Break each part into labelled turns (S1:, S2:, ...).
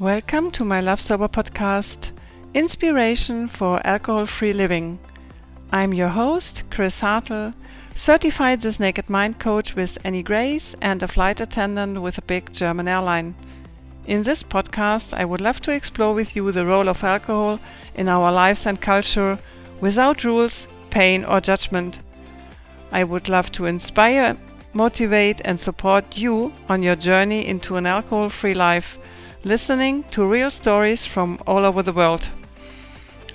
S1: Welcome to my Love Sober podcast, Inspiration for Alcohol Free Living. I'm your host, Chris Hartle, certified This Naked Mind coach with Annie Grace and a flight attendant with a big German airline. In this podcast, I would love to explore with you the role of alcohol in our lives and culture without rules, pain, or judgment. I would love to inspire, motivate, and support you on your journey into an alcohol free life, listening to real stories from all over the world.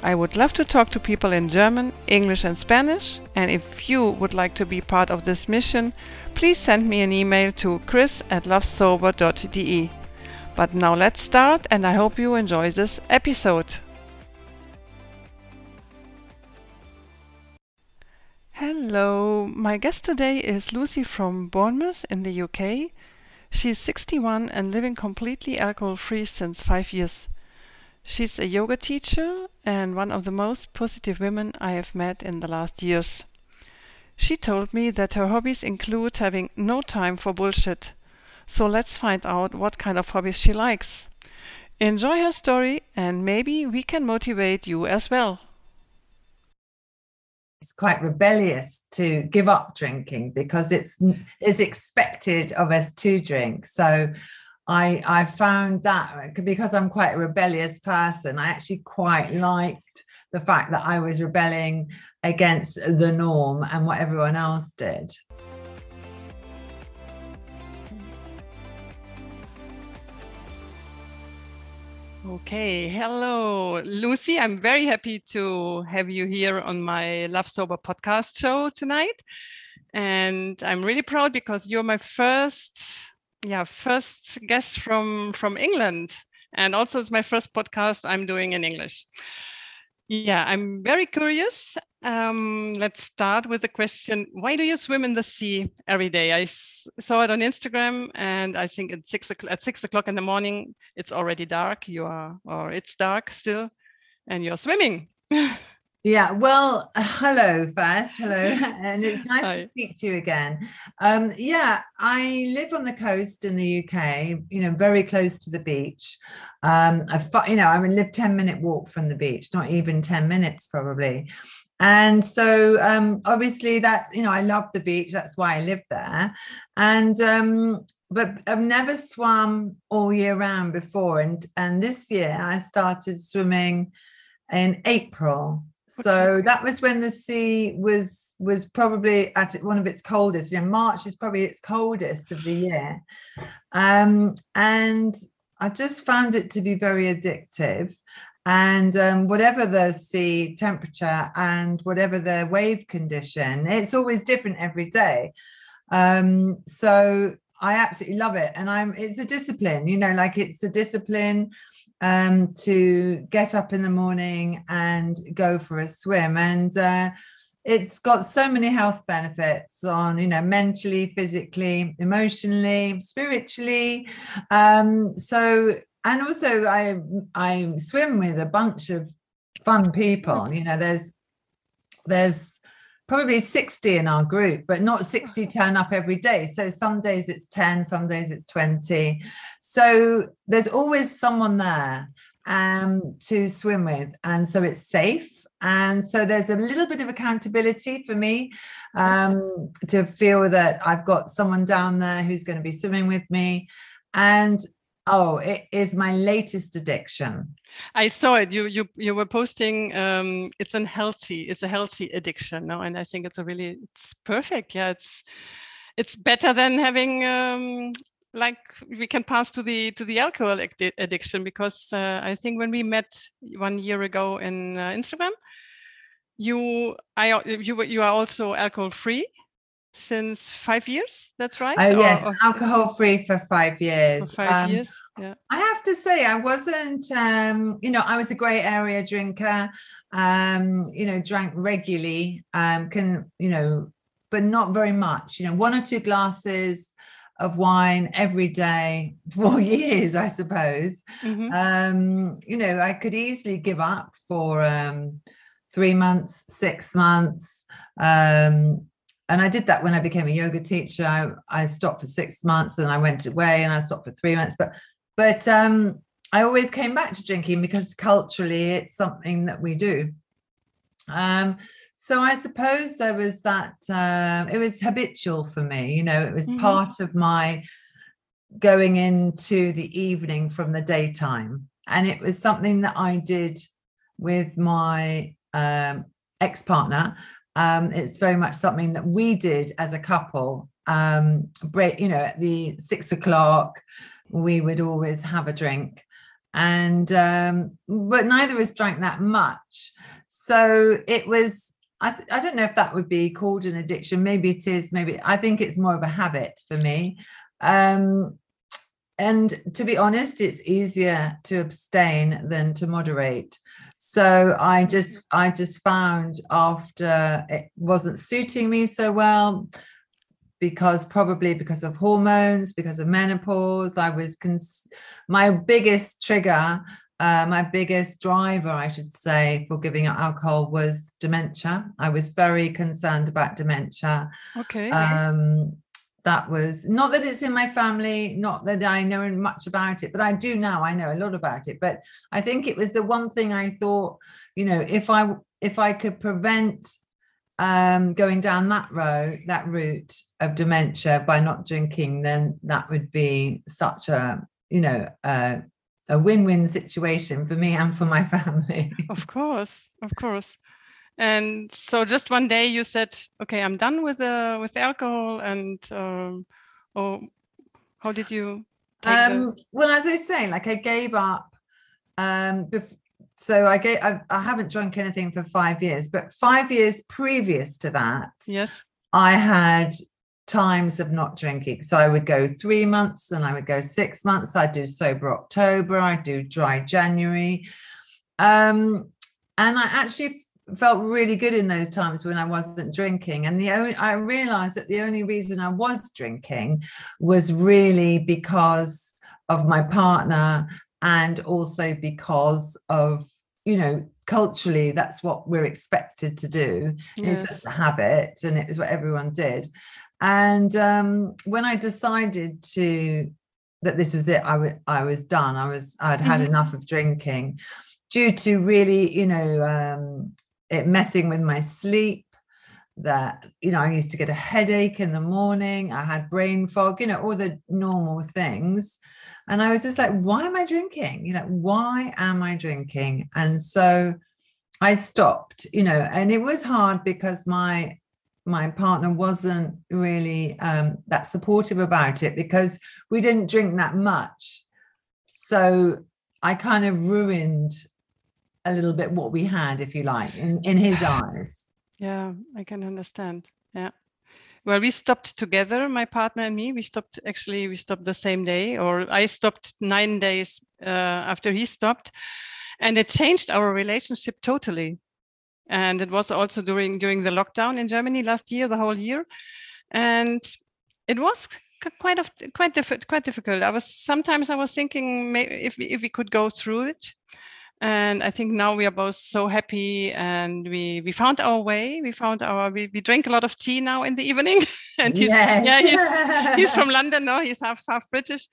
S1: I would love to talk to people in German, English, and Spanish. And if you would like to be part of this mission, please send me an email to chris at lovesober.de. But now let's start, and I hope you enjoy this episode. Hello, my guest today is Lucy from Bournemouth in the UK. She's 61 and living completely alcohol free since five years. She's a yoga teacher and one of the most positive women I have met in the last years. She told me that her hobbies include having no time for bullshit. So let's find out what kind of hobbies she likes. Enjoy her story and maybe we can motivate you as well.
S2: Quite rebellious to give up drinking because it's is expected of us to drink. So I I found that because I'm quite a rebellious person, I actually quite liked the fact that I was rebelling against the norm and what everyone else did.
S1: Okay, hello, Lucy. I'm very happy to have you here on my Love Sober podcast show tonight. And I'm really proud because you're my first yeah first guest from from england and also it's my first podcast i'm doing in english yeah i'm very curious um, let's start with the question why do you swim in the sea every day I saw it on instagram and i think at six o'clock at six o'clock in the morning it's already dark you are or it's dark still and you're swimming
S2: Yeah, well, hello first, hello, and it's nice Hi. to speak to you again. Um, yeah, I live on the coast in the UK, you know, very close to the beach. Um, I, you know, I live ten minute walk from the beach, not even ten minutes probably. And so, um, obviously, that's you know, I love the beach. That's why I live there. And um, but I've never swum all year round before, and and this year I started swimming in April. So that was when the sea was was probably at one of its coldest. You know march is probably its coldest of the year. Um, and i just found it to be very addictive and um, whatever the sea temperature and whatever the wave condition it's always different every day um, so i absolutely love it and i'm it's a discipline you know like it's a discipline um, to get up in the morning and go for a swim. And uh, it's got so many health benefits on, you know, mentally, physically, emotionally, spiritually. Um, so, and also I I swim with a bunch of fun people. You know, there's there's probably 60 in our group, but not 60 turn up every day. So some days it's 10, some days it's 20. So there's always someone there um, to swim with. And so it's safe. And so there's a little bit of accountability for me um, to feel that I've got someone down there who's going to be swimming with me. And oh, it is my latest addiction.
S1: I saw it. You you you were posting. Um, it's a healthy. It's a healthy addiction, no? And I think it's a really it's perfect. Yeah, it's it's better than having um, like we can pass to the to the alcohol addiction because uh, I think when we met one year ago in uh, Instagram, you I you you are also alcohol free since five years. That's right.
S2: Oh yes, or, alcohol free for five years.
S1: For five um, years. Yeah.
S2: I have to say, I wasn't. Um, you know, I was a grey area drinker. Um, you know, drank regularly. Um, can you know, but not very much. You know, one or two glasses of wine every day for years, I suppose. Mm-hmm. Um, you know, I could easily give up for um, three months, six months. Um, and I did that when I became a yoga teacher. I, I stopped for six months and I went away and I stopped for three months. But but um, I always came back to drinking because culturally it's something that we do. Um, so I suppose there was that, uh, it was habitual for me, you know, it was mm-hmm. part of my going into the evening from the daytime. And it was something that I did with my um, ex partner. Um, it's very much something that we did as a couple. Um, break, you know, at the six o'clock, we would always have a drink. And um, but neither of us drank that much. So it was I, th- I don't know if that would be called an addiction. Maybe it is maybe i think it's more of a habit for me. Um, and to be honest it's easier to abstain than to moderate so i just i just found after it wasn't suiting me so well because probably because of hormones, because of menopause. I was cons- my biggest trigger, uh, my biggest driver, I should say, for giving up alcohol was dementia. I was very concerned about dementia.
S1: Okay.
S2: Um, that was not that it's in my family, not that I know much about it, but I do now. I know a lot about it. But I think it was the one thing I thought, you know, if I if I could prevent um, going down that road, that route of dementia by not drinking, then that would be such a, you know, a win-win situation for me and for my family.
S1: Of course, of course. And so, just one day, you said, "Okay, I'm done with the with the alcohol," and um, or how did you?
S2: Um, the... Well, as I say, like I gave up um, bef- so I get I, I, haven't drunk anything for five years, but five years previous to that,
S1: yes,
S2: I had times of not drinking. So I would go three months, and I would go six months. I'd do sober October. I'd do dry January, um, and I actually felt really good in those times when I wasn't drinking. And the only I realized that the only reason I was drinking was really because of my partner and also because of you know culturally that's what we're expected to do yes. it's just a habit and it was what everyone did and um, when i decided to that this was it I, w- I was done i was i'd had mm-hmm. enough of drinking due to really you know um, it messing with my sleep that you know i used to get a headache in the morning i had brain fog you know all the normal things. And i was just like why am i drinking? You know why am i drinking? And so i stopped you know and it was hard because my my partner wasn't really um, that supportive about it because we didn't drink that much. So i kind of ruined a little bit what we had if you like in, in his eyes
S1: yeah, I can understand. Yeah. Well, we stopped together, my partner and me. We stopped actually, we stopped the same day, or I stopped nine days uh, after he stopped. And it changed our relationship totally. And it was also during during the lockdown in Germany last year, the whole year. And it was quite of quite difficult quite difficult i was sometimes i was thinking maybe if we, if we could go through it and i think now we are both so happy and we we found our way. We found our we, we drink a lot of tea now in the evening. And he's yes. yeah he's, he's from london no? He's half half british.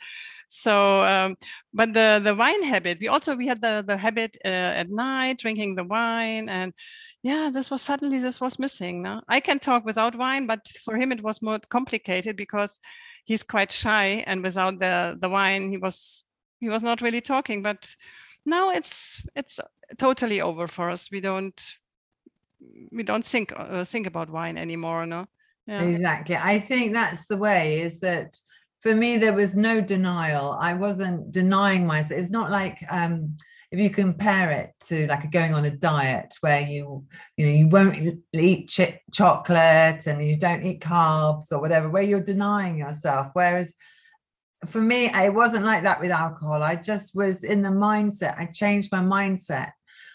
S1: So um, but the the wine habit we also we had the the habit uh, at night drinking the wine and yeah this was suddenly this was missing no? I can talk without wine but for him it was more complicated because he's quite shy and without the the wine he was he was not really talking but now it's it's totally over for us. We don't we don't think uh, think about wine anymore no?
S2: Yeah. exactly. I think that's the way is that for me there was no denial. I wasn't denying myself it's not like um if you compare it to like a going on a diet where you you know you won't eat ch- chocolate and you don't eat carbs or whatever where you're denying yourself. Whereas for me, it wasn't like that with alcohol. I just was in the mindset. I changed my mindset.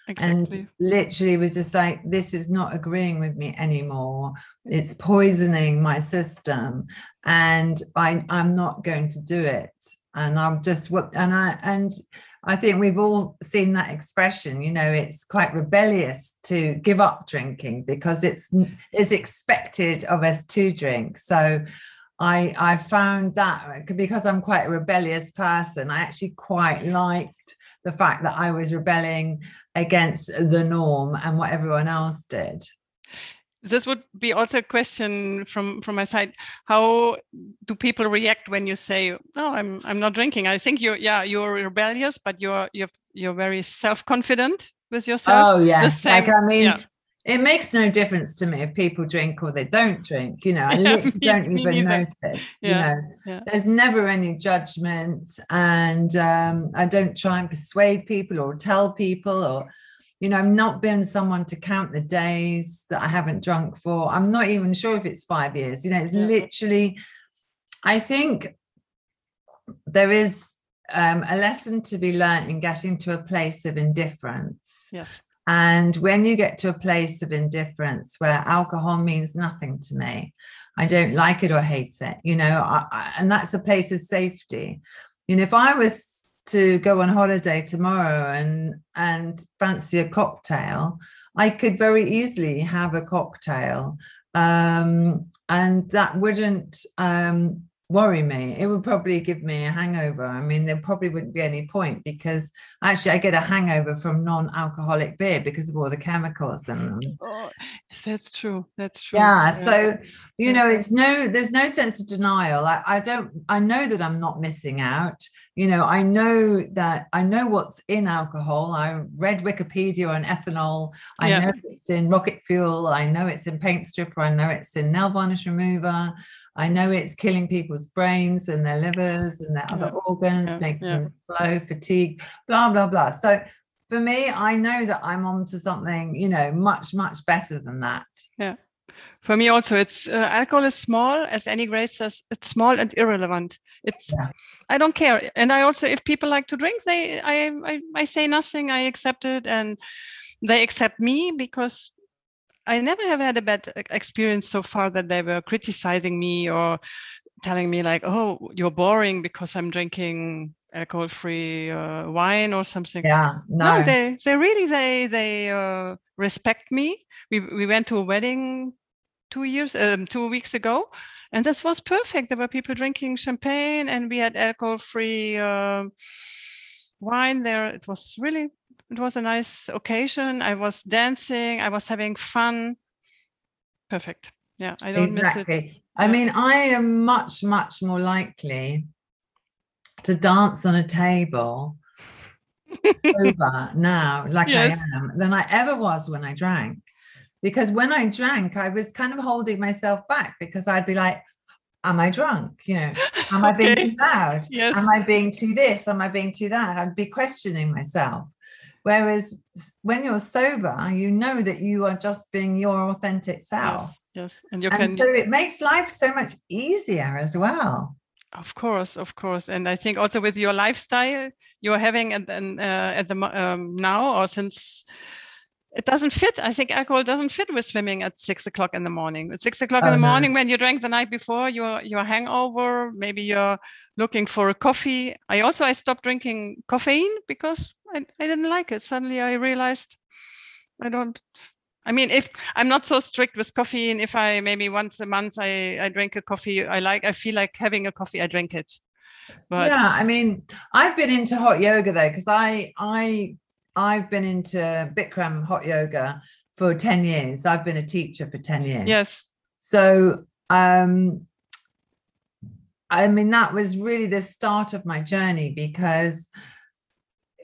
S2: Exactly. And literally was just like, this is not agreeing with me anymore. It's poisoning my system. And I, I'm not going to do it. And I'm just what and I and I think we've all seen that expression, you know, it's quite rebellious to give up drinking because it's it's expected of us to drink. So I I found that uh, because I'm quite a rebellious person, I actually quite liked the fact that I was rebelling against the norm and what everyone else did.
S1: This would be also a question from from my side. How do people react when you say, "No, I'm I'm not drinking"? I think you're yeah you're rebellious, but you're you're you're very self confident with yourself.
S2: Oh yeah, like I mean, yeah it makes no difference to me if people drink or they don't drink you know i yeah, me, don't even notice yeah, you know. yeah. there's never any judgment and um, i don't try and persuade people or tell people or you know i'm not been someone to count the days that i haven't drunk for. I'm not even sure if it's five years you know it's literally i think there is um, a lesson to be learned in getting to a place of indifference.
S1: Yes
S2: and when you get to a place of indifference where alcohol means nothing to me, I don't like it or hate it, you know, I, I, and that's a place of safety. You know, if I was to go on holiday tomorrow and and fancy a cocktail, I could very easily have a cocktail, um, and that wouldn't um, worry me. It would probably give me a hangover. I mean, there probably wouldn't be any point because actually I get a hangover from non-alcoholic beer because of all the chemicals and
S1: oh, that's true. That's true.
S2: Yeah. yeah. So, you know, it's no, there's no sense of denial. I, I don't, I know that I'm not missing out. You know, I know that I know what's in alcohol. I read Wikipedia on ethanol. I yeah. know it's in rocket fuel. I know it's in paint stripper. I know it's in nail varnish remover. I know it's killing people's brains and their livers and their other organs, yeah, making yeah. them slow, fatigue, blah, blah, blah. So for me, I know that I'm onto something, you know, much, much better than that.
S1: Yeah. For me also, it's uh, alcohol is small, as Annie Grace says, it's small and irrelevant. It's yeah. I don't care, and I also, if people like to drink, they I, I I say nothing. I accept it, and they accept me because I never have had a bad experience so far that they were criticizing me or telling me like, "Oh, you're boring because I'm drinking alcohol-free uh, wine or something."
S2: Yeah, no.
S1: no, they they really they they uh, respect me. We we went to a wedding two years um, two weeks ago, and this was perfect. There were people drinking champagne, and we had alcohol-free uh, wine there. It was really it was a nice occasion. I was dancing. I was having fun. Perfect. Yeah, I don't exactly. miss it.
S2: I mean, I am much, much more likely to dance on a table sober now, like yes. I am, than I ever was when I drank. Because when I drank, I was kind of holding myself back because I'd be like, Am I drunk? You know, am I being too loud? Yes. Am I being too this? Am I being too that? I'd be questioning myself. Whereas when you're sober, you know that you are just being your authentic self.
S1: Yes. yes.
S2: And, you and so it makes life so much easier as well.
S1: Of course, of course, and I think also with your lifestyle you're having at, uh, at the um, now or since it doesn't fit. I think alcohol doesn't fit with swimming at six o'clock in the morning. At six o'clock oh, in the no. morning, when you drank the night before, you're you're hangover. Maybe you're looking for a coffee. I also I stopped drinking caffeine because I, I didn't like it. Suddenly I realized I don't. I mean, if I'm not so strict with caffeine, if I maybe once a month I I drink a coffee, I like I feel like having a coffee, I drink it.
S2: But yeah, I mean, I've been into hot yoga though because I I I've been into Bikram hot yoga for 10 years. I've been a teacher for 10 years.
S1: Yes.
S2: So, um, I mean, that was really the start of my journey because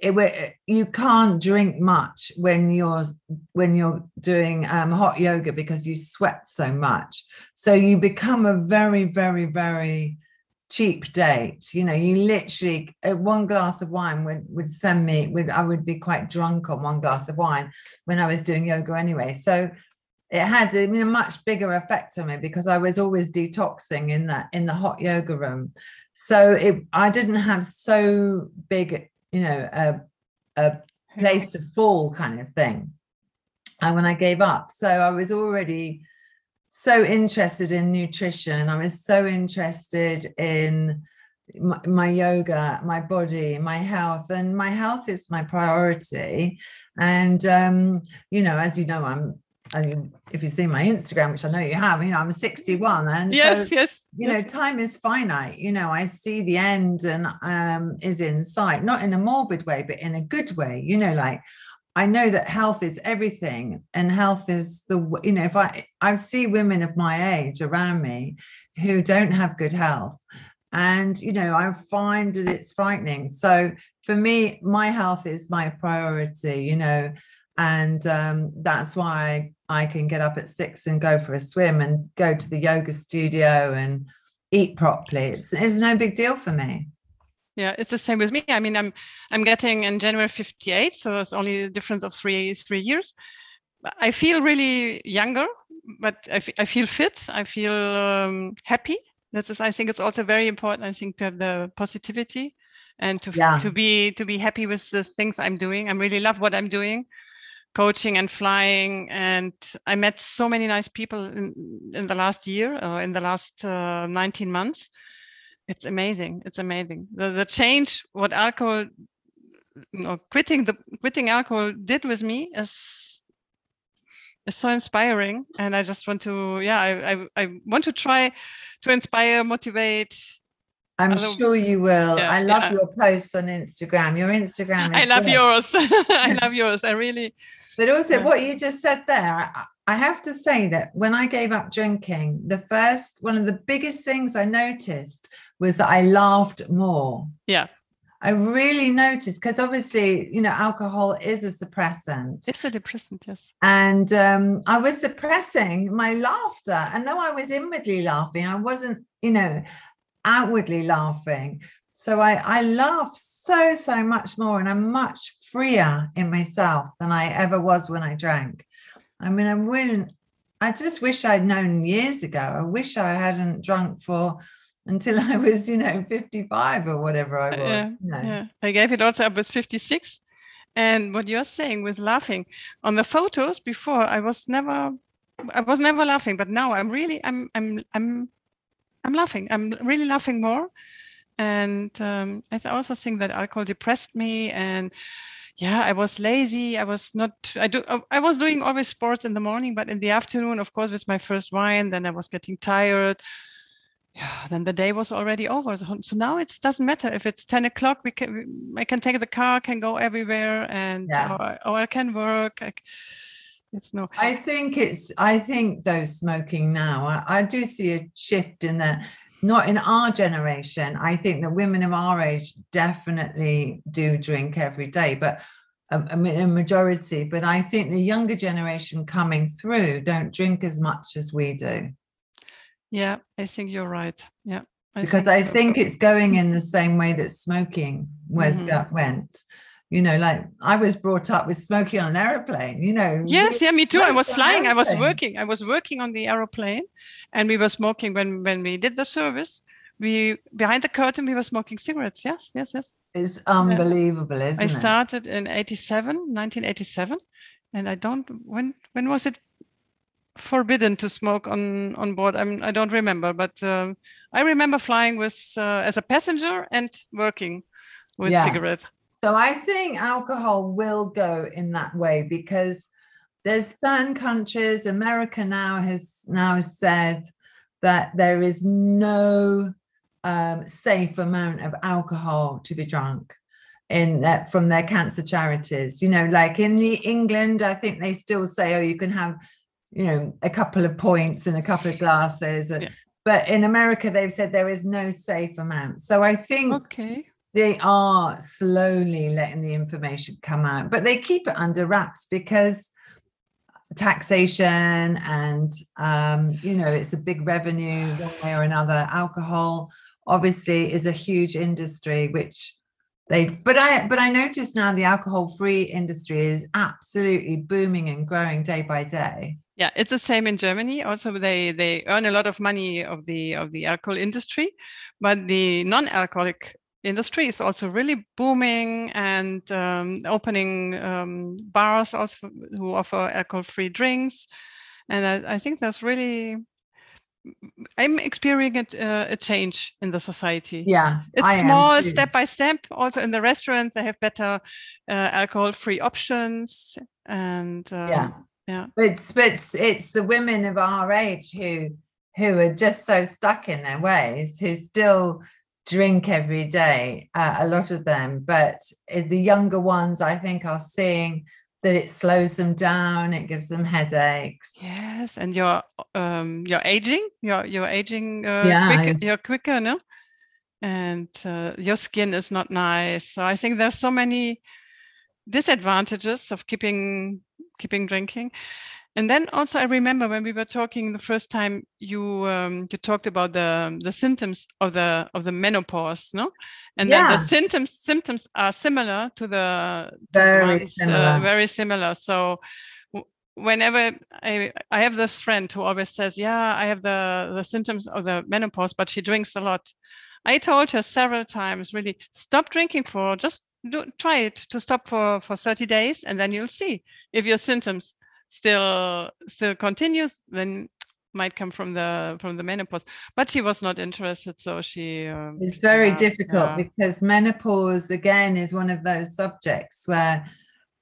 S2: it, you can't drink much when you're when you're doing um, hot yoga because you sweat so much. So you become a very, very, very cheap date you know you literally uh, one glass of wine would would send me with i would be quite drunk on one glass of wine when i was doing yoga anyway. So it had I mean, a much bigger effect on me because i was always detoxing in that in the hot yoga room. So it i didn't have so big you know a, a place to fall kind of thing. And when i gave up so i was already so interested in nutrition. I was so interested in my, my, yoga, my body, my health, and my health is my priority. And um, you know, as you know, I'm. I, if you see my Instagram, which I know you have, you know, I'm 61, and
S1: yes,
S2: so,
S1: yes,
S2: you know, time is finite. You know, I see the end and um, is in sight, not in a morbid way, but in a good way. You know, like I know that health is everything, and health is the you know if I I see women of my age around me who don't have good health, and you know I find that it's frightening. So for me, my health is my priority. You know, and um, that's why I can get up at six and go for a swim and go to the yoga studio and eat properly. It's, it's no big deal for me.
S1: Yeah, it's the same with me. I mean, I'm I'm getting in January 58, so it's only a difference of three three years. I feel really younger, but I, I feel fit. I feel um, happy. That is, I think it's also very important. I think to have the positivity and to yeah. to be to be happy with the things I'm doing. I really love what I'm doing coaching and flying and i met so many nice people in, in the last year or in the last uh, 19 months it's amazing it's amazing the, the change what alcohol you know, quitting the quitting alcohol did with me is is so inspiring and i just want to yeah i i, I want to try to inspire motivate
S2: I'm sure you will. Yeah, I love yeah. your posts on Instagram. Your Instagram.
S1: I love yours. I love yours. I really.
S2: But also, yeah. what you just said there, I have to say that when I gave up drinking, the first one of the biggest things I noticed was that I laughed more.
S1: Yeah.
S2: I really noticed because obviously, you know, alcohol is a suppressant.
S1: It's a depressant, yes.
S2: And um, I was suppressing my laughter. And though I was inwardly laughing, I wasn't, you know, outwardly laughing. So I, I laugh so, so much more and I'm much freer in myself than I ever was when I drank. I mean, I wouldn't, I just wish I'd known years ago. I wish I hadn't drunk for until I was, you know, 55 or whatever I was. Yeah, you know.
S1: yeah. I gave it also, I was 56. And what you're saying with laughing on the photos before, I was never, I was never laughing, but now I'm really, I'm, I'm, I'm I'm laughing. I'm really laughing more. And um, I also think that alcohol depressed me and yeah, I was lazy. I was not, I do, I was doing always sports in the morning, but in the afternoon, of course, with my first wine, then I was getting tired. Yeah, then the day was already over. So now it doesn't matter if it's 10 o'clock, we can, I can take the car, can go everywhere and, yeah. or, or I can work. I, it's no
S2: i think it's i think though smoking now I, I, do see a shift in that not in our generation i think that women of our age definitely do drink every day but um, a, a majority but i think the younger generation coming through don't drink as much as we do
S1: yeah i think you're right yeah
S2: I because think i so. think it's going in the same way that smoking was mm-hmm. went you know like i was brought up with smoking on an aeroplane you know
S1: yes yeah me too i was flying i was working i was working on the aeroplane and we were smoking when when we did the service we behind the curtain we were smoking cigarettes yes yes yes
S2: it's unbelievable yeah. isn't it?
S1: i started in 87 1987 and i don't when when was it forbidden to smoke on on board I'm, i don't remember but um, i remember flying with uh, as a passenger and working with yeah. cigarettes
S2: so I think alcohol will go in that way because there's certain countries, America now has now has said that there is no um, safe amount of alcohol to be drunk in that from their cancer charities. You know, like in the England, I think they still say, oh, you can have, you know, a couple of points and a couple of glasses. Yeah. But in America, they've said there is no safe amount. So I think
S1: okay
S2: they are slowly letting the information come out, but they keep it under wraps because taxation and um, you know it's a big revenue one way or another. Alcohol obviously is a huge industry, which they but I but I notice now the alcohol free industry is absolutely booming and growing day by day.
S1: Yeah, it's the same in Germany. Also, they they earn a lot of money of the of the alcohol industry, but the non-alcoholic industry is also really booming and um, opening um, bars also who offer alcohol-free drinks. And I, I, think that's really, I'm experiencing a, uh, a change in the society.
S2: Yeah,
S1: it's I small, step by step. Also in the restaurant, they have better uh, alcohol-free options. And um,
S2: yeah, yeah, but it's, but it's, it's the women of our age who who are just so stuck in their ways, who still drink every day, uh, a lot of them. But the younger ones, I think, are seeing that it slows them down, it gives them headaches.
S1: Yes, and you're um, you're aging, you're you're aging. Uh, yeah, quick, you're quicker, no? And uh, your skin is not nice. So I think there's so many disadvantages of keeping keeping drinking and then also I remember when we were talking the first time, you um, you talked about the the symptoms of the of the menopause, no? And yeah. then the symptoms symptoms are similar to the
S2: very ones, uh, similar. Uh,
S1: very similar. So whenever I I have this friend who always says, "Yeah, I have the the symptoms of the menopause, but she drinks a lot." I told her several times, really, stop drinking for just do, try it to stop for for 30 days, and then you'll see if your symptoms still still continues, then might come from the from the menopause. But she was not interested, so she.
S2: Um, it's very difficult because menopause again is one of those subjects where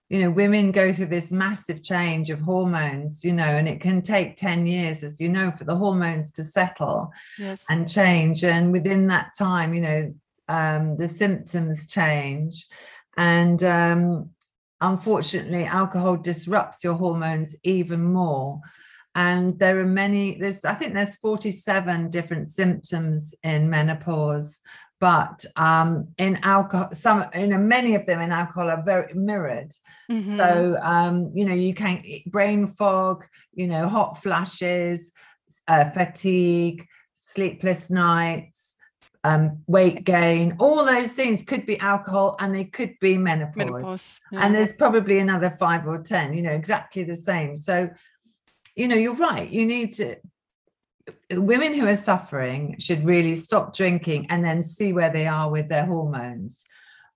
S2: you know women go through this massive change of hormones you know and it can take 10 years as you know for the hormones to settle yes. and change and within that time you know um, the symptoms change and um, unfortunately, alcohol disrupts your hormones even more. And there are many, there's, I think there's 47 different symptoms in menopause, but um, in alcohol, some, you know, many of them in alcohol are very mirrored. Mm-hmm. So, um, you know, you can brain fog, you know, hot flashes, uh, fatigue, sleepless nights, um, weight gain, all those things could be alcohol and they could be menopause. menopause yeah. And there's probably another five or 10, you know, exactly the same. So, you know, you're right. You need to, women who are suffering should really stop drinking and then see where they are with their hormones.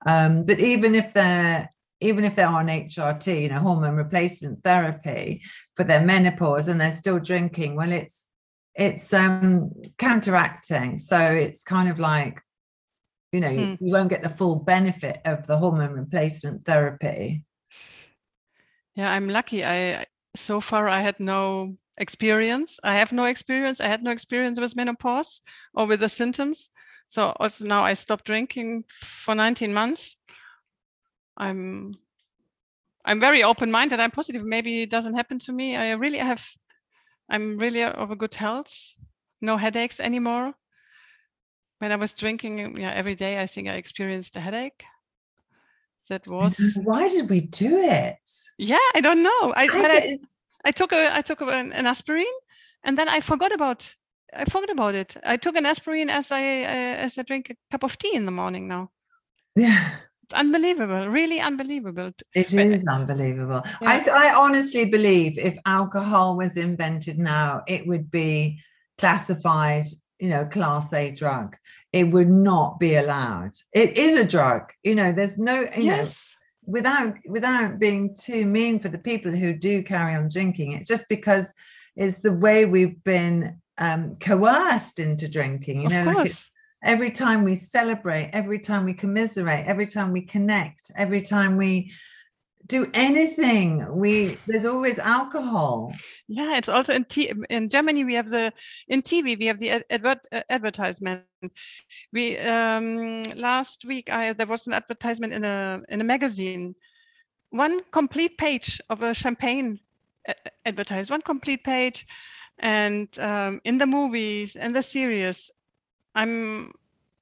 S2: Um, but even if they're, even if they're on HRT, you know, hormone replacement therapy for their menopause and they're still drinking, well, it's it's um counteracting. So it's kind of like you know mm. you won't get the full benefit of the hormone replacement therapy.
S1: Yeah i'm lucky. I so far i had no experience. I have no experience. I had no experience with menopause or with the symptoms. So also now i stopped drinking for 19 months. I'm i'm very open minded i'm positive. Maybe it doesn't happen to me. I really have I'm really of a good health, no headaches anymore. When I was drinking yeah, every day, I think I experienced a headache. That was
S2: why did we do it?
S1: Yeah, I don't know. I I, I, I, took a I took an, an aspirin, and then I forgot about I forgot about it. I took an aspirin as I uh, as I drink a cup of tea in the morning now.
S2: Yeah
S1: unbelievable really unbelievable
S2: it is unbelievable yeah. I, I honestly believe if alcohol was invented now it would be classified you know class a drug it would not be allowed it is a drug you know there's no you yes. know without without being too mean for the people who do carry on drinking it's just because it's the way we've been um, coerced into drinking you
S1: of
S2: know.
S1: Like
S2: every time we celebrate, every time we commiserate, every time we connect, every time we do anything we there's always alcohol.
S1: Yeah it's also in t- in germany we have the in tv we have the advert uh, advertisement. We um last week i there was an advertisement in a in a magazine. One complete page of a champagne uh, advertised one complete page and um, in the movies and the series I'm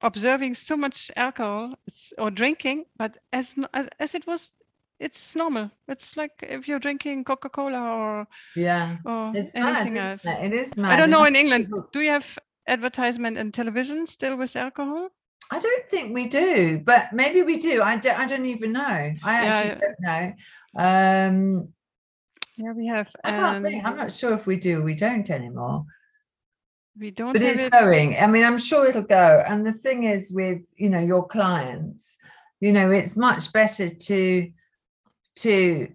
S1: observing so much alcohol or drinking, but as as it was, it's normal. It's like if you're drinking Coca Cola or
S2: yeah,
S1: or it's anything mad, else.
S2: It is mad.
S1: I don't know in England. Do you have advertisement and television still with alcohol?
S2: I don't think we do, but maybe we do. I don't. I don't even know. I actually yeah. don't know. Um,
S1: yeah, we have.
S2: I can't think. I'm not sure if we do. We don't anymore
S1: we don't
S2: but it's it. going. I mean i'm sure it'll go. And the thing is with you know your clients you know it's much better to to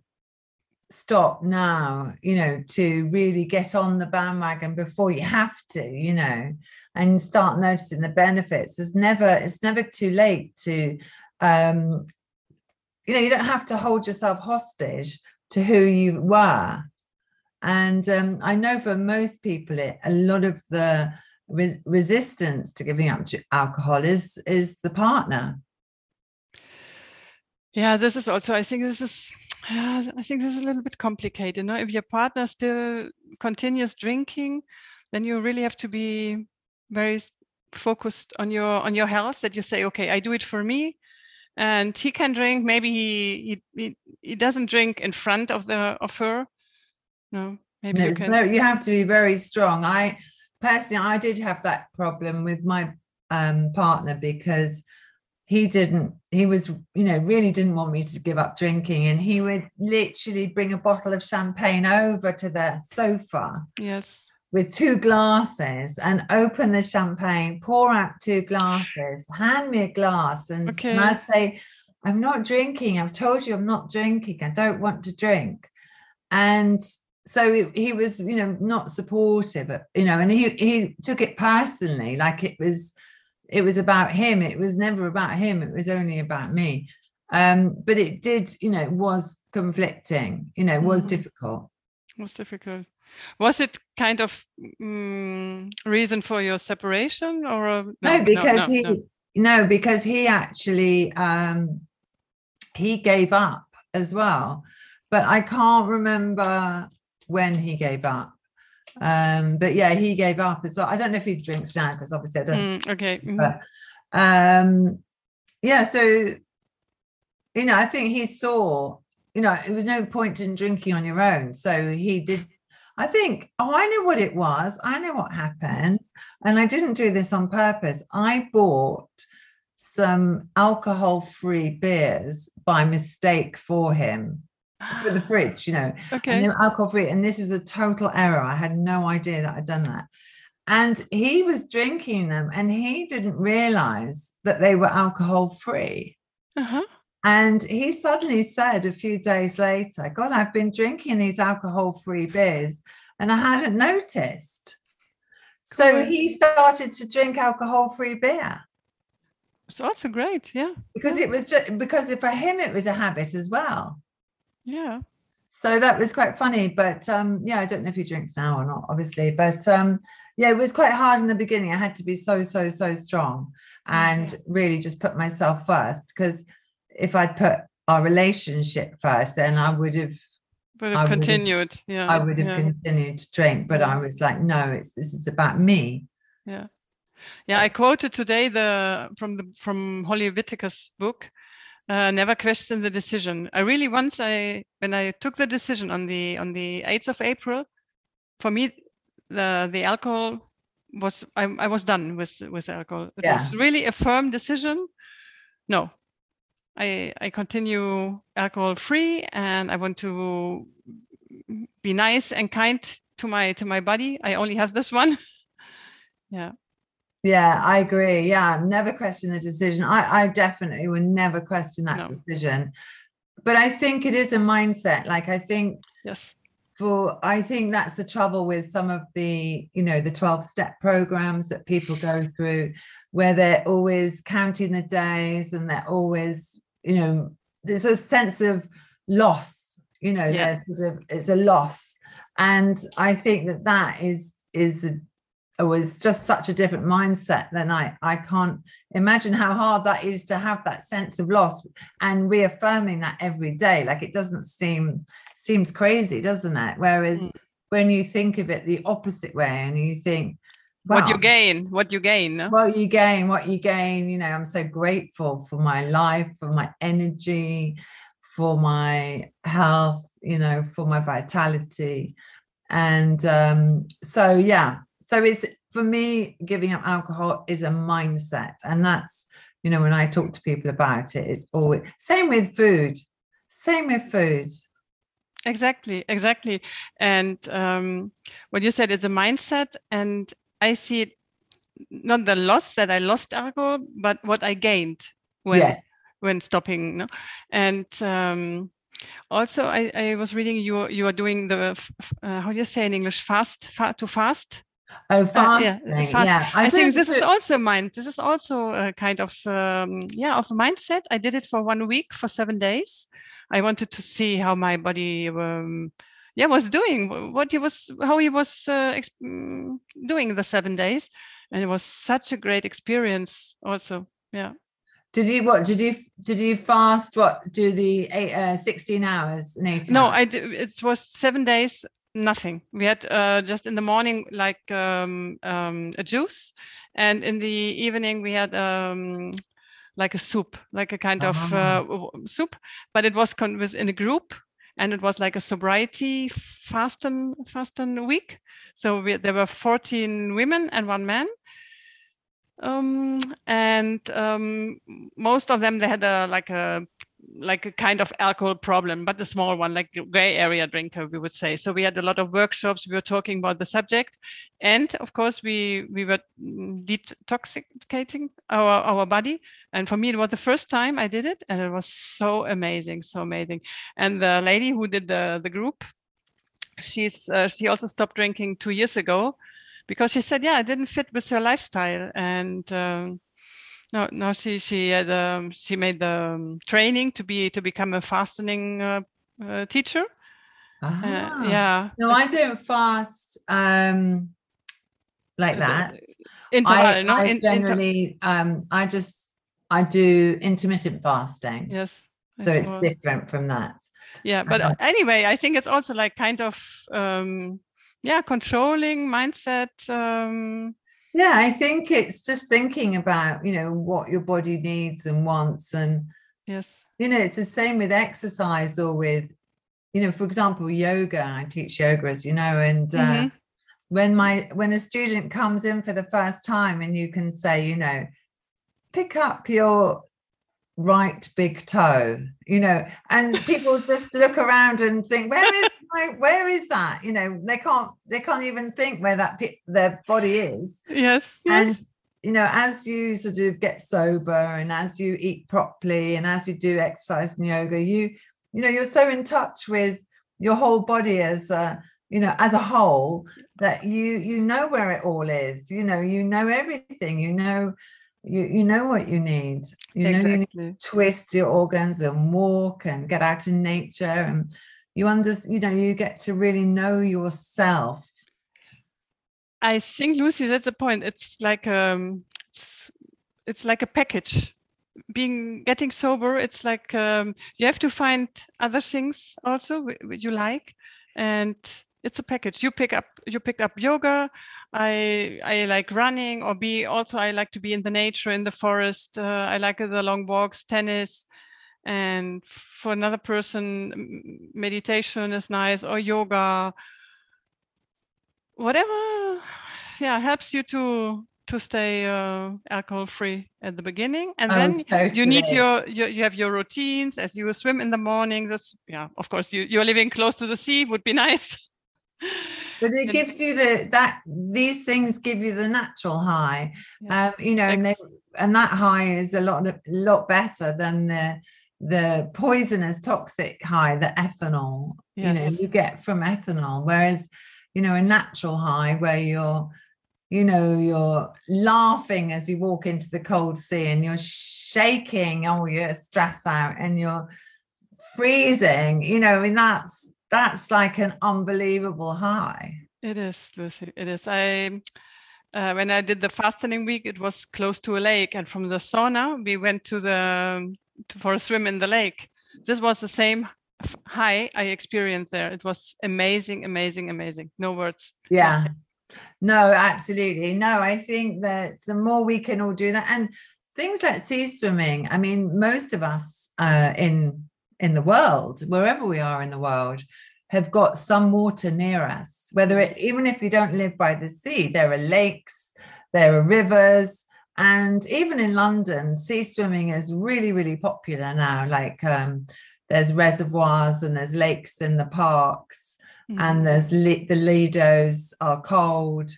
S2: stop now you know to really get on the bandwagon before you have to you know and start noticing the benefits. There's never it's never too late to um you know you don't have to hold yourself hostage to who you were And um, I know for most people, it, a lot of the res- resistance to giving up to alcohol is is the partner.
S1: Yeah, this is also. I think this is. Uh, I think this is a little bit complicated. No, if your partner still continues drinking, then you really have to be very focused on your on your health. That you say, okay, I do it for me, and he can drink. Maybe he he he doesn't drink in front of the of her. No, maybe
S2: no,
S1: you can.
S2: No, you have to be very strong. I personally, I did have that problem with my um, partner because he didn't he was you know really didn't want me to give up drinking and he would literally bring a bottle of champagne over to the sofa
S1: yes
S2: with two glasses and open the champagne pour out two glasses hand me a glass and, okay. and i'd say i'm not drinking i've told you i'm not drinking i don't want to drink and so he was you know not supportive you know and he he took it personally like it was it was about him. It was never about him. It was only about me. Um but it did you know it was conflicting you know it was mm. difficult.
S1: It was difficult. Was it kind of um, reason for your separation or a,
S2: no, no, because no, he no. no because he actually um he gave up as well. But i can't remember when he gave up. Um, but yeah, he gave up as well. I don't know if he drinks now because obviously I don't.
S1: Mm, okay. Mm-hmm.
S2: But um, yeah, so you know, I think he saw, you know, it was no point in drinking on your own. So he did. I think, oh, I know what it was. I know what happened. And I didn't do this on purpose. I bought some alcohol free beers by mistake for him for the fridge, you know,
S1: okay.
S2: and they were alcohol free. And this was a total error. I had no idea that I'd done that. And he was drinking them and he didn't realize that they were alcohol free.
S1: Uh-huh.
S2: And he suddenly said a few days later, God, I've been drinking these alcohol free beers and I hadn't noticed. So he started to drink alcohol free beer.
S1: It's also great, yeah.
S2: Because it was just because for him it was a habit as well.
S1: Yeah.
S2: So that was quite funny. But um, yeah, I don't know if he drinks now or not, obviously. But um, yeah, it was quite hard in the beginning. I had to be so, so, so strong and mm-hmm. really just put myself first. Because if I'd put our relationship first, then I would have
S1: would have continued. Yeah.
S2: I would have
S1: yeah.
S2: continued to drink. But I was like, no, it's this is about me.
S1: Yeah. Yeah, I quoted today the from the from Holly Whitaker's book uh, never question the decision. I really once I when I took the decision on the on the 8th of April, for me the the alcohol was I, I was done with with alcohol. It yeah. was really a firm decision. No, I I continue alcohol free and I want to be nice and kind to my to my body. I only have this one. yeah.
S2: Yeah, I agree. Yeah, never question the decision. I, I definitely would never question that no. decision. But I think it is a mindset. Like I think
S1: yes.
S2: For I think that's the trouble with some of the, you know, the 12 step programs that people go through where they're always counting the days and they're always, you know, there's a sense of loss, you know, yeah. there's sort of it's a loss. And I think that that is is was just such a different mindset then I I can't imagine how hard that is to have that sense of loss and reaffirming that every day like it doesn't seem seems crazy doesn't it whereas mm. when you think of it the opposite way and you think
S1: what you gain what you gain no?
S2: what you gain what you gain you know i'm so grateful for my life for my energy for my health you know for my vitality and um so yeah so it's for me giving up alcohol is a mindset and that's you know when i talk to people about it it's always same with food same with food
S1: exactly exactly and um, what you said is a mindset and i see it not the loss that i lost alcohol but what i gained when yes. when stopping no? and um, also I, I was reading you you are doing the uh, how do you say in english fast, fast to fast
S2: Oh, fasting. Uh, yeah, fast. yeah.
S1: I, I think this is also mind. This is also a kind of um, yeah of a mindset. I did it for one week for seven days. I wanted to see how my body um, yeah was doing what he was how he was uh, mm, doing the seven days and it was such a great experience also yeah
S2: did you what did you did you fast what do the eight, uh, 16 hours and eight
S1: no
S2: hours?
S1: i did, it was seven days nothing we had uh, just in the morning like um, um, a juice and in the evening we had um, like a soup like a kind uh-huh. of uh, soup but it was, con- was in a group and it was like a sobriety fasten fasten week. So we, there were 14 women and one man. Um, and um, most of them they had a like a like a kind of alcohol problem, but a small one, like gray area drinker, we would say. So we had a lot of workshops. We were talking about the subject, and of course we we were detoxicating our our body. And for me, it was the first time I did it, and it was so amazing, so amazing. And the lady who did the the group, she's uh, she also stopped drinking two years ago, because she said, yeah, it didn't fit with her lifestyle, and. Um, no, no. She she had um, she made the um, training to be to become a fastening uh, uh, teacher. Uh, ah. yeah.
S2: No, I don't fast um, like that.
S1: Interval, I, no?
S2: I generally, um, I just I do intermittent fasting.
S1: Yes.
S2: So it's different from that.
S1: Yeah, but uh, anyway, I think it's also like kind of um, yeah, controlling mindset. Um,
S2: yeah i think it's just thinking about you know what your body needs and wants and
S1: yes
S2: you know it's the same with exercise or with you know for example yoga i teach yoga as you know and uh, mm-hmm. when my when a student comes in for the first time and you can say you know pick up your right big toe you know and people just look around and think where is my where is that? You know they can't they can't even think where that their body is.
S1: Yes,
S2: yes. And you know as you sort of get sober and as you eat properly and as you do exercise and yoga you you know you're so in touch with your whole body as a you know as a whole that you you know where it all is. You know you know everything. You know you you know what you need. You exactly. know you need to twist your organs and walk and get out in nature and you under you know you get to really know yourself.
S1: I think lucy that's the point. It's like um it's, it's like a package. Being getting sober it's like um, you have to find other things also you like and it's a package. You pick up you pick up yoga. I I like running or be also I like to be in the nature in the forest. Uh, I like the long walks, tennis, and for another person, meditation is nice or yoga. Whatever, yeah, helps you to to stay uh, alcohol free at the beginning and oh, then totally. you need your, your you have your routines as you swim in the morning this yeah of course you you're living close to the sea would be nice
S2: but it gives you the that these things give you the natural high yes. um, you know and they and that high is a lot a lot better than the the poisonous toxic high the ethanol yes. you know you get from ethanol whereas you know a natural high where you're you know you're laughing as you walk into the cold sea and you're shaking all your stress out and you're freezing you know I mean that's that's like an unbelievable high.
S1: It is, Lucy. It is. I uh, when I did the fastening week, it was close to a lake, and from the sauna we went to the to, for a swim in the lake. This was the same high I experienced there. It was amazing, amazing, amazing. No words.
S2: Yeah. No, absolutely. No, I think that the more we can all do that, and things like sea swimming. I mean, most of us uh, in in the world, wherever we are in the world, have got some water near us. Whether it, even if you don't live by the sea, there are lakes, there are rivers, and even in London, sea swimming is really, really popular now. Like um, there's reservoirs and there's lakes in the parks, mm-hmm. and there's the Lidos are cold.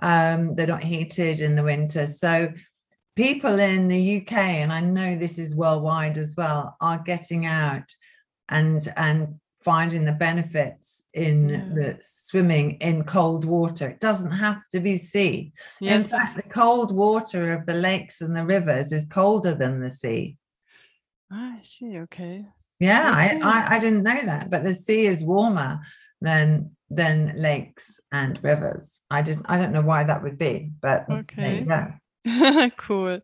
S2: Um, they're not heated in the winter, so people in the UK, and I know this is worldwide as well, are getting out and and finding the benefits in yeah. the swimming in cold water. It doesn't have to be sea. Yes. In fact, the cold water of the lakes and the rivers is colder than the sea.
S1: I see. Okay.
S2: Yeah, okay. I, I, I didn't know that, but the sea is warmer than than lakes and rivers. I didn't I don't know why that would be, but okay.
S1: cool.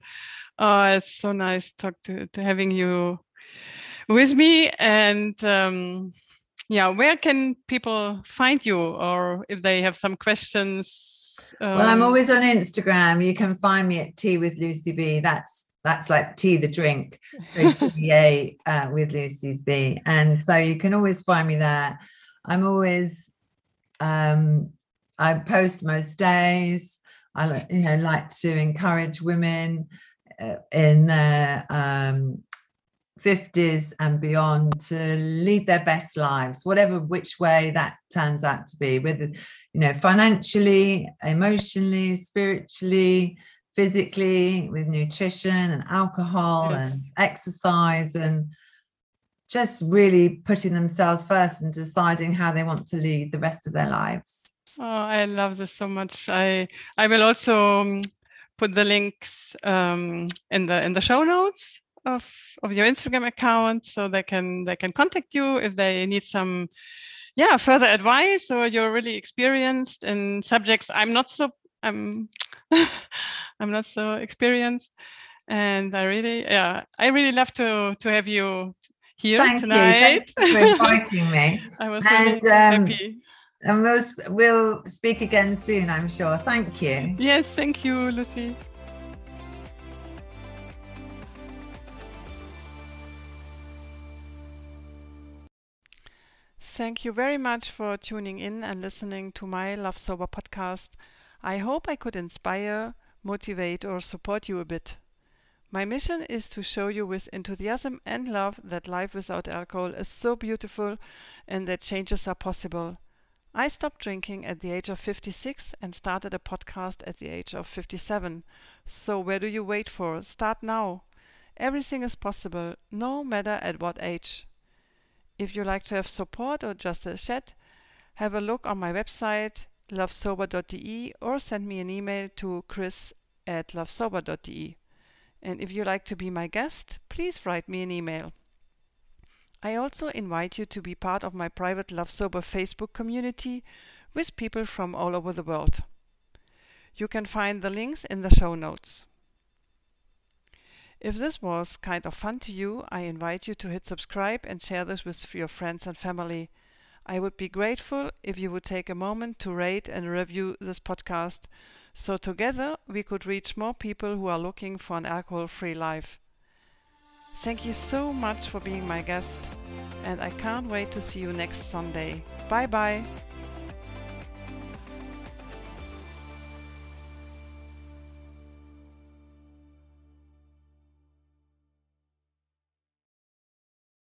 S1: Oh, it's so nice talk to, to having you with me and um, yeah where can people find you or if they have some questions
S2: um... well i'm always on instagram. You can find me at tea with lucy b. That's that's like tea the drink. So tea uh, with lucy b. And so you can always find me there. I'm always um i post most days. I you know like to encourage women uh, in their um 50s and beyond to lead their best lives whatever which way that turns out to be whether you know financially emotionally spiritually physically with nutrition and alcohol yes. and exercise and just really putting themselves first and deciding how they want to lead the rest of their lives.
S1: Oh i love this so much. I i will also um, put the links um, in the in the show notes of of your Instagram account so they can they can contact you if they need some yeah further advice or you're really experienced in subjects I'm not so I'm I'm not so experienced and I really yeah I really love to to have you here
S2: Thank
S1: tonight.
S2: You. Thank you for inviting me.
S1: I was and, really um, happy.
S2: And we'll, we'll speak again soon, I'm sure. Thank you.
S1: Yes, thank you, Lucy. Thank you very much for tuning in and listening to my Love Sober podcast. I hope I could inspire, motivate, or support you a bit. My mission is to show you with enthusiasm and love that life without alcohol is so beautiful and that changes are possible. I stopped drinking at the age of 56 and started a podcast at the age of 57. So, where do you wait for? Start now. Everything is possible, no matter at what age. If you like to have support or just a chat, have a look on my website lovesober.de or send me an email to chris at lovesober.de. And if you like to be my guest, please write me an email. I also invite you to be part of my private Love Sober Facebook community with people from all over the world. You can find the links in the show notes. If this was kind of fun to you, I invite you to hit subscribe and share this with your friends and family. I would be grateful if you would take a moment to rate and review this podcast so together we could reach more people who are looking for an alcohol free life. Thank you so much for being my guest, and I can't wait to see you next Sunday. Bye bye.